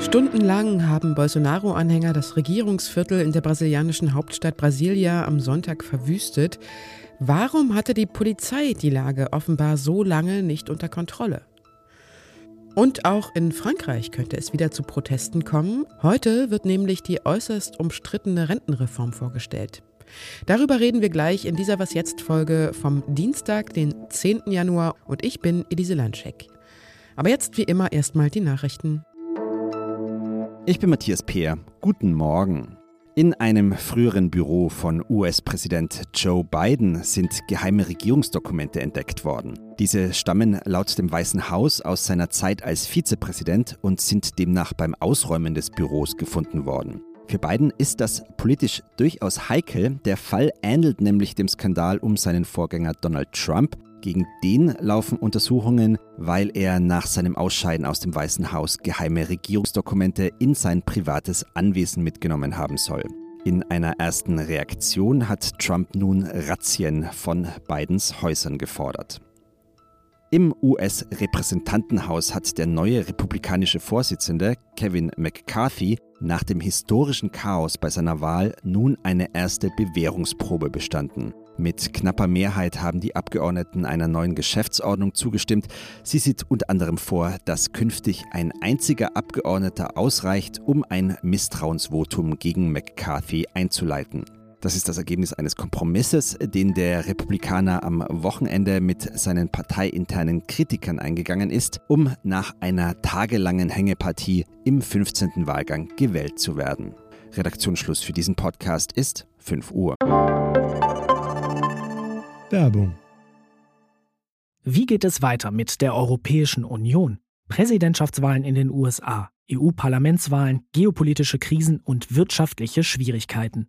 Stundenlang haben Bolsonaro-Anhänger das Regierungsviertel in der brasilianischen Hauptstadt Brasilia am Sonntag verwüstet. Warum hatte die Polizei die Lage offenbar so lange nicht unter Kontrolle? Und auch in Frankreich könnte es wieder zu Protesten kommen. Heute wird nämlich die äußerst umstrittene Rentenreform vorgestellt. Darüber reden wir gleich in dieser Was jetzt Folge vom Dienstag, den 10. Januar und ich bin Elise Landschek. Aber jetzt wie immer erstmal die Nachrichten. Ich bin Matthias Peer. Guten Morgen. In einem früheren Büro von US-Präsident Joe Biden sind geheime Regierungsdokumente entdeckt worden. Diese stammen laut dem Weißen Haus aus seiner Zeit als Vizepräsident und sind demnach beim Ausräumen des Büros gefunden worden. Für Biden ist das politisch durchaus heikel. Der Fall ähnelt nämlich dem Skandal um seinen Vorgänger Donald Trump, gegen den laufen Untersuchungen, weil er nach seinem Ausscheiden aus dem Weißen Haus geheime Regierungsdokumente in sein privates Anwesen mitgenommen haben soll. In einer ersten Reaktion hat Trump nun Razzien von Bidens Häusern gefordert. Im US-Repräsentantenhaus hat der neue republikanische Vorsitzende Kevin McCarthy nach dem historischen Chaos bei seiner Wahl nun eine erste Bewährungsprobe bestanden. Mit knapper Mehrheit haben die Abgeordneten einer neuen Geschäftsordnung zugestimmt. Sie sieht unter anderem vor, dass künftig ein einziger Abgeordneter ausreicht, um ein Misstrauensvotum gegen McCarthy einzuleiten. Das ist das Ergebnis eines Kompromisses, den der Republikaner am Wochenende mit seinen parteiinternen Kritikern eingegangen ist, um nach einer tagelangen Hängepartie im 15. Wahlgang gewählt zu werden. Redaktionsschluss für diesen Podcast ist 5 Uhr. Werbung. Wie geht es weiter mit der Europäischen Union? Präsidentschaftswahlen in den USA, EU-Parlamentswahlen, geopolitische Krisen und wirtschaftliche Schwierigkeiten.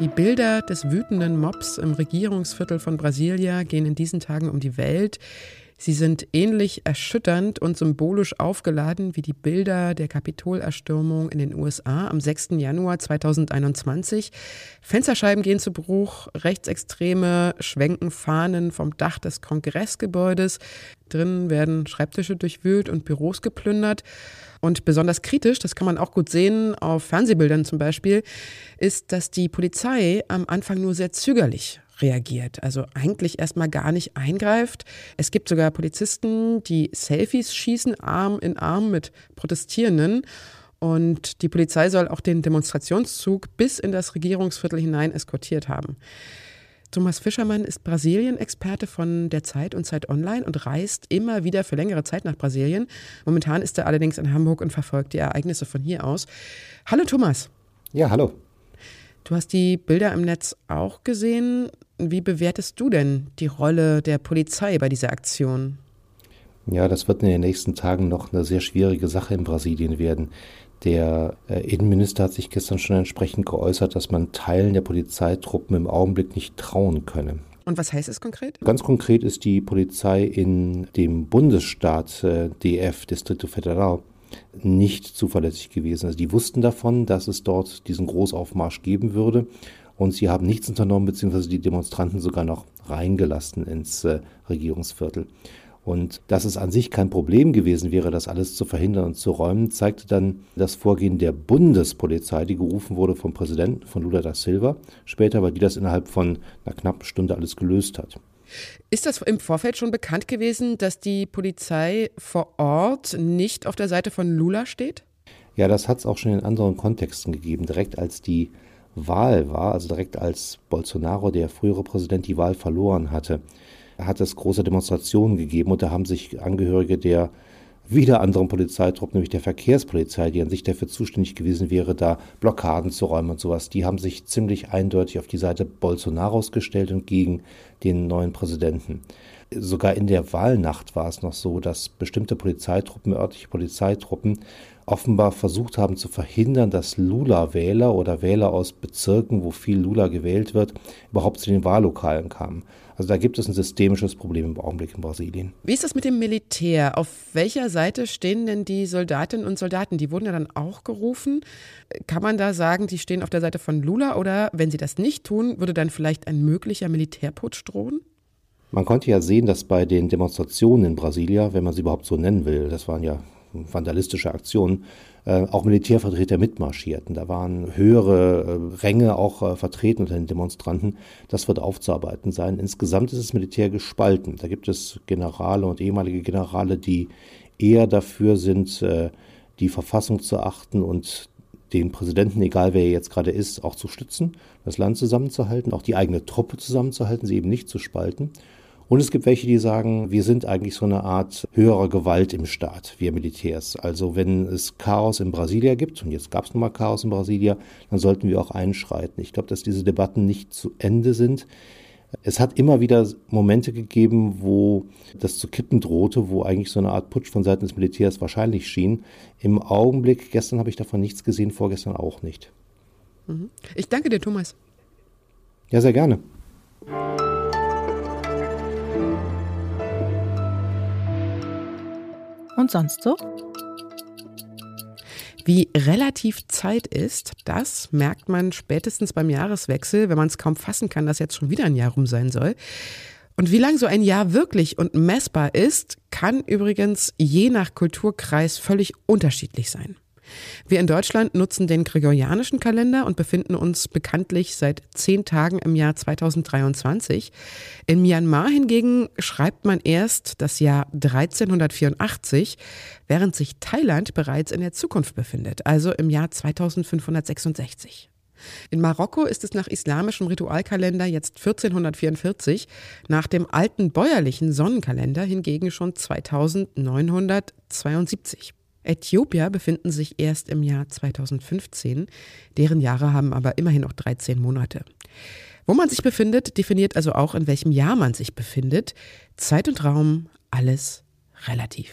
Die Bilder des wütenden Mobs im Regierungsviertel von Brasilia gehen in diesen Tagen um die Welt. Sie sind ähnlich erschütternd und symbolisch aufgeladen wie die Bilder der Kapitolerstürmung in den USA am 6. Januar 2021. Fensterscheiben gehen zu Bruch, Rechtsextreme schwenken Fahnen vom Dach des Kongressgebäudes. Drinnen werden Schreibtische durchwühlt und Büros geplündert. Und besonders kritisch, das kann man auch gut sehen auf Fernsehbildern zum Beispiel, ist, dass die Polizei am Anfang nur sehr zögerlich reagiert. Also eigentlich erstmal gar nicht eingreift. Es gibt sogar Polizisten, die Selfies schießen, Arm in Arm mit Protestierenden. Und die Polizei soll auch den Demonstrationszug bis in das Regierungsviertel hinein eskortiert haben. Thomas Fischermann ist Brasilien-Experte von der Zeit und Zeit Online und reist immer wieder für längere Zeit nach Brasilien. Momentan ist er allerdings in Hamburg und verfolgt die Ereignisse von hier aus. Hallo Thomas. Ja, hallo. Du hast die Bilder im Netz auch gesehen. Wie bewertest du denn die Rolle der Polizei bei dieser Aktion? Ja, das wird in den nächsten Tagen noch eine sehr schwierige Sache in Brasilien werden. Der äh, Innenminister hat sich gestern schon entsprechend geäußert, dass man Teilen der Polizeitruppen im Augenblick nicht trauen könne. Und was heißt es konkret? Ganz konkret ist die Polizei in dem Bundesstaat äh, DF, Distrito Federal, nicht zuverlässig gewesen. Also die wussten davon, dass es dort diesen Großaufmarsch geben würde und sie haben nichts unternommen, beziehungsweise die Demonstranten sogar noch reingelassen ins äh, Regierungsviertel. Und dass es an sich kein Problem gewesen wäre, das alles zu verhindern und zu räumen, zeigte dann das Vorgehen der Bundespolizei, die gerufen wurde vom Präsidenten, von Lula da Silva, später, weil die das innerhalb von einer knappen Stunde alles gelöst hat. Ist das im Vorfeld schon bekannt gewesen, dass die Polizei vor Ort nicht auf der Seite von Lula steht? Ja, das hat es auch schon in anderen Kontexten gegeben. Direkt als die Wahl war, also direkt als Bolsonaro, der frühere Präsident, die Wahl verloren hatte, hat es große Demonstrationen gegeben und da haben sich Angehörige der wieder anderen Polizeitruppen, nämlich der Verkehrspolizei, die an sich dafür zuständig gewesen wäre, da Blockaden zu räumen und sowas, die haben sich ziemlich eindeutig auf die Seite Bolsonaros gestellt und gegen den neuen Präsidenten. Sogar in der Wahlnacht war es noch so, dass bestimmte Polizeitruppen, örtliche Polizeitruppen, offenbar versucht haben zu verhindern, dass Lula-Wähler oder Wähler aus Bezirken, wo viel Lula gewählt wird, überhaupt zu den Wahllokalen kamen. Also da gibt es ein systemisches Problem im Augenblick in Brasilien. Wie ist das mit dem Militär? Auf welcher Seite stehen denn die Soldatinnen und Soldaten? Die wurden ja dann auch gerufen. Kann man da sagen, die stehen auf der Seite von Lula oder wenn sie das nicht tun, würde dann vielleicht ein möglicher Militärputsch drohen? Man konnte ja sehen, dass bei den Demonstrationen in Brasilia, wenn man sie überhaupt so nennen will, das waren ja vandalistische Aktionen, äh, auch Militärvertreter mitmarschierten. Da waren höhere äh, Ränge auch äh, vertreten unter den Demonstranten. Das wird aufzuarbeiten sein. Insgesamt ist das Militär gespalten. Da gibt es Generale und ehemalige Generale, die eher dafür sind, die Verfassung zu achten und den Präsidenten, egal wer er jetzt gerade ist, auch zu stützen, das Land zusammenzuhalten, auch die eigene Truppe zusammenzuhalten, sie eben nicht zu spalten. Und es gibt welche, die sagen, wir sind eigentlich so eine Art höherer Gewalt im Staat, wir Militärs. Also wenn es Chaos in Brasilia gibt, und jetzt gab es nochmal Chaos in Brasilia, dann sollten wir auch einschreiten. Ich glaube, dass diese Debatten nicht zu Ende sind. Es hat immer wieder Momente gegeben, wo das zu kippen drohte, wo eigentlich so eine Art Putsch von Seiten des Militärs wahrscheinlich schien. Im Augenblick, gestern habe ich davon nichts gesehen, vorgestern auch nicht. Mhm. Ich danke dir, Thomas. Ja, sehr gerne. Und sonst so? Wie relativ Zeit ist, das merkt man spätestens beim Jahreswechsel, wenn man es kaum fassen kann, dass jetzt schon wieder ein Jahr rum sein soll. Und wie lang so ein Jahr wirklich und messbar ist, kann übrigens je nach Kulturkreis völlig unterschiedlich sein. Wir in Deutschland nutzen den gregorianischen Kalender und befinden uns bekanntlich seit zehn Tagen im Jahr 2023. In Myanmar hingegen schreibt man erst das Jahr 1384, während sich Thailand bereits in der Zukunft befindet, also im Jahr 2566. In Marokko ist es nach islamischem Ritualkalender jetzt 1444, nach dem alten bäuerlichen Sonnenkalender hingegen schon 2972. Äthiopier befinden sich erst im Jahr 2015, deren Jahre haben aber immerhin noch 13 Monate. Wo man sich befindet, definiert also auch, in welchem Jahr man sich befindet. Zeit und Raum, alles relativ.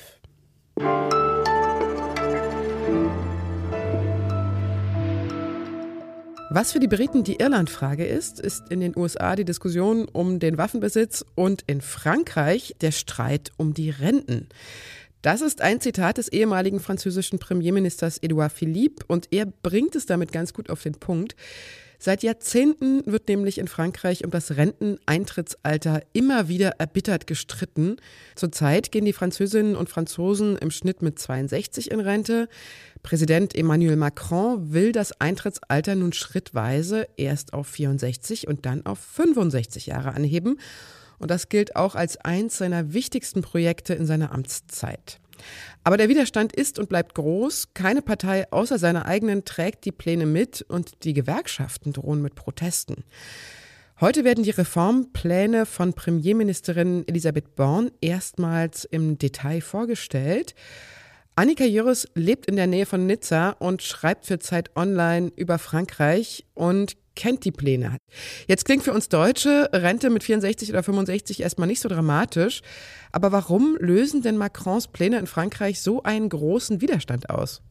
Was für die Briten die Irlandfrage ist, ist in den USA die Diskussion um den Waffenbesitz und in Frankreich der Streit um die Renten. Das ist ein Zitat des ehemaligen französischen Premierministers Edouard Philippe und er bringt es damit ganz gut auf den Punkt. Seit Jahrzehnten wird nämlich in Frankreich um das Renteneintrittsalter immer wieder erbittert gestritten. Zurzeit gehen die Französinnen und Franzosen im Schnitt mit 62 in Rente. Präsident Emmanuel Macron will das Eintrittsalter nun schrittweise erst auf 64 und dann auf 65 Jahre anheben. Und das gilt auch als eins seiner wichtigsten Projekte in seiner Amtszeit. Aber der Widerstand ist und bleibt groß. Keine Partei außer seiner eigenen trägt die Pläne mit und die Gewerkschaften drohen mit Protesten. Heute werden die Reformpläne von Premierministerin Elisabeth Born erstmals im Detail vorgestellt. Annika Jürres lebt in der Nähe von Nizza und schreibt für Zeit Online über Frankreich und kennt die Pläne. Jetzt klingt für uns Deutsche Rente mit 64 oder 65 erstmal nicht so dramatisch. Aber warum lösen denn Macrons Pläne in Frankreich so einen großen Widerstand aus?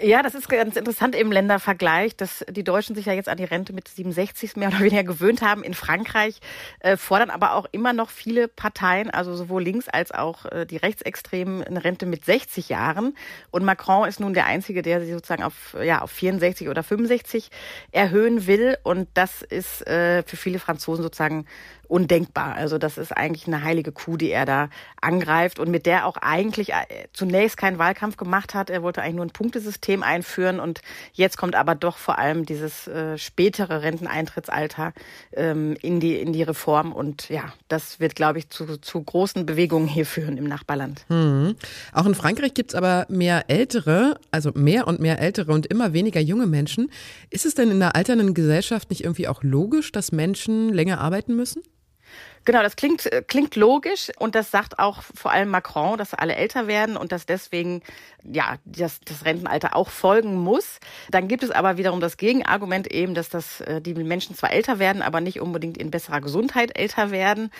Ja, das ist ganz interessant im Ländervergleich, dass die Deutschen sich ja jetzt an die Rente mit 67 mehr oder weniger gewöhnt haben. In Frankreich äh, fordern aber auch immer noch viele Parteien, also sowohl links als auch äh, die Rechtsextremen, eine Rente mit 60 Jahren. Und Macron ist nun der Einzige, der sie sozusagen auf, ja, auf 64 oder 65 erhöhen will. Und das ist äh, für viele Franzosen sozusagen undenkbar. Also das ist eigentlich eine heilige Kuh, die er da angreift und mit der auch eigentlich äh, zunächst keinen Wahlkampf gemacht hat. Er wollte eigentlich nur ein Punktesystem einführen und jetzt kommt aber doch vor allem dieses äh, spätere Renteneintrittsalter ähm, in die in die Reform und ja, das wird, glaube ich, zu, zu großen Bewegungen hier führen im Nachbarland. Hm. Auch in Frankreich gibt's aber mehr ältere, also mehr und mehr ältere und immer weniger junge Menschen. Ist es denn in der alternden Gesellschaft nicht irgendwie auch logisch, dass Menschen länger arbeiten müssen? Genau, das klingt, äh, klingt logisch und das sagt auch vor allem Macron, dass alle älter werden und dass deswegen ja das, das Rentenalter auch folgen muss. Dann gibt es aber wiederum das Gegenargument eben, dass das, äh, die Menschen zwar älter werden, aber nicht unbedingt in besserer Gesundheit älter werden.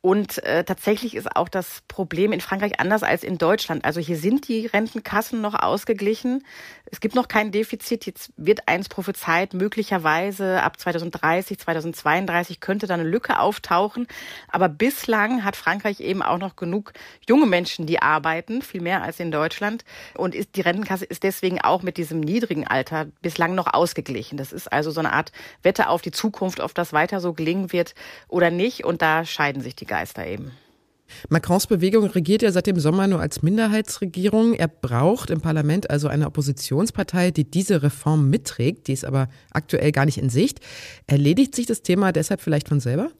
Und äh, tatsächlich ist auch das Problem in Frankreich anders als in Deutschland. Also hier sind die Rentenkassen noch ausgeglichen. Es gibt noch kein Defizit. Jetzt wird eins prophezeit, möglicherweise ab 2030, 2032 könnte da eine Lücke auftauchen. Aber bislang hat Frankreich eben auch noch genug junge Menschen, die arbeiten, viel mehr als in Deutschland. Und ist, die Rentenkasse ist deswegen auch mit diesem niedrigen Alter bislang noch ausgeglichen. Das ist also so eine Art Wette auf die Zukunft, ob das weiter so gelingen wird oder nicht. Und da scheiden sich die Geister eben. Macrons Bewegung regiert ja seit dem Sommer nur als Minderheitsregierung. Er braucht im Parlament also eine Oppositionspartei, die diese Reform mitträgt. Die ist aber aktuell gar nicht in Sicht. Erledigt sich das Thema deshalb vielleicht von selber?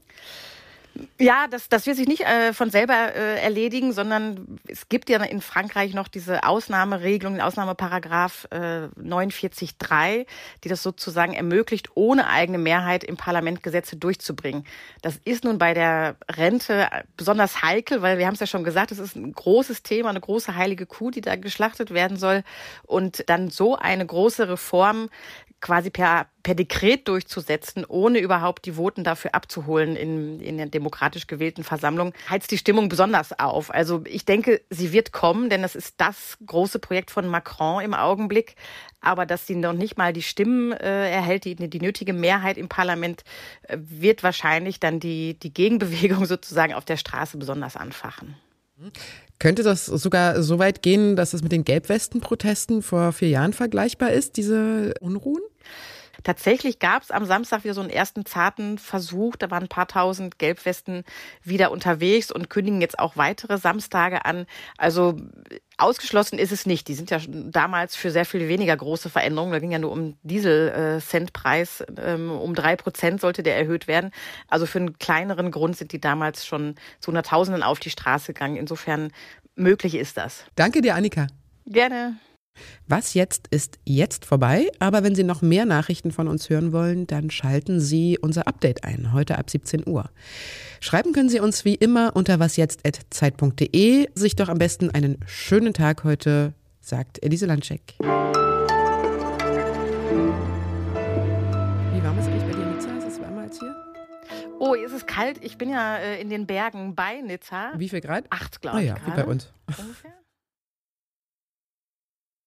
Ja, das, das wird sich nicht äh, von selber äh, erledigen, sondern es gibt ja in Frankreich noch diese Ausnahmeregelung, den Ausnahmeparagraph äh, 49.3, die das sozusagen ermöglicht, ohne eigene Mehrheit im Parlament Gesetze durchzubringen. Das ist nun bei der Rente besonders heikel, weil wir haben es ja schon gesagt, es ist ein großes Thema, eine große heilige Kuh, die da geschlachtet werden soll. Und dann so eine große Reform quasi per, per Dekret durchzusetzen, ohne überhaupt die Voten dafür abzuholen in, in der demokratisch gewählten Versammlung, heizt die Stimmung besonders auf. Also ich denke, sie wird kommen, denn das ist das große Projekt von Macron im Augenblick. Aber dass sie noch nicht mal die Stimmen äh, erhält, die, die nötige Mehrheit im Parlament, äh, wird wahrscheinlich dann die, die Gegenbewegung sozusagen auf der Straße besonders anfachen. Könnte das sogar so weit gehen, dass es mit den Gelbwesten-Protesten vor vier Jahren vergleichbar ist, diese Unruhen? Tatsächlich gab es am Samstag wieder so einen ersten zarten Versuch. Da waren ein paar tausend Gelbwesten wieder unterwegs und kündigen jetzt auch weitere Samstage an. Also ausgeschlossen ist es nicht. Die sind ja damals für sehr viel weniger große Veränderungen. Da ging ja nur um Diesel-Centpreis. Ähm, um drei Prozent sollte der erhöht werden. Also für einen kleineren Grund sind die damals schon zu Hunderttausenden auf die Straße gegangen. Insofern möglich ist das. Danke dir, Annika. Gerne. Was jetzt ist jetzt vorbei, aber wenn Sie noch mehr Nachrichten von uns hören wollen, dann schalten Sie unser Update ein, heute ab 17 Uhr. Schreiben können Sie uns wie immer unter wasjetzt.zeit.de. Sich doch am besten einen schönen Tag heute, sagt Elise Landscheck. Wie warm ist eigentlich bei dir in Nizza? Ist es wärmer als hier? Oh, ist es kalt? Ich bin ja äh, in den Bergen bei Nizza. Wie viel Grad? Acht, glaube ah, ich. ja, wie bei uns. Ungefähr.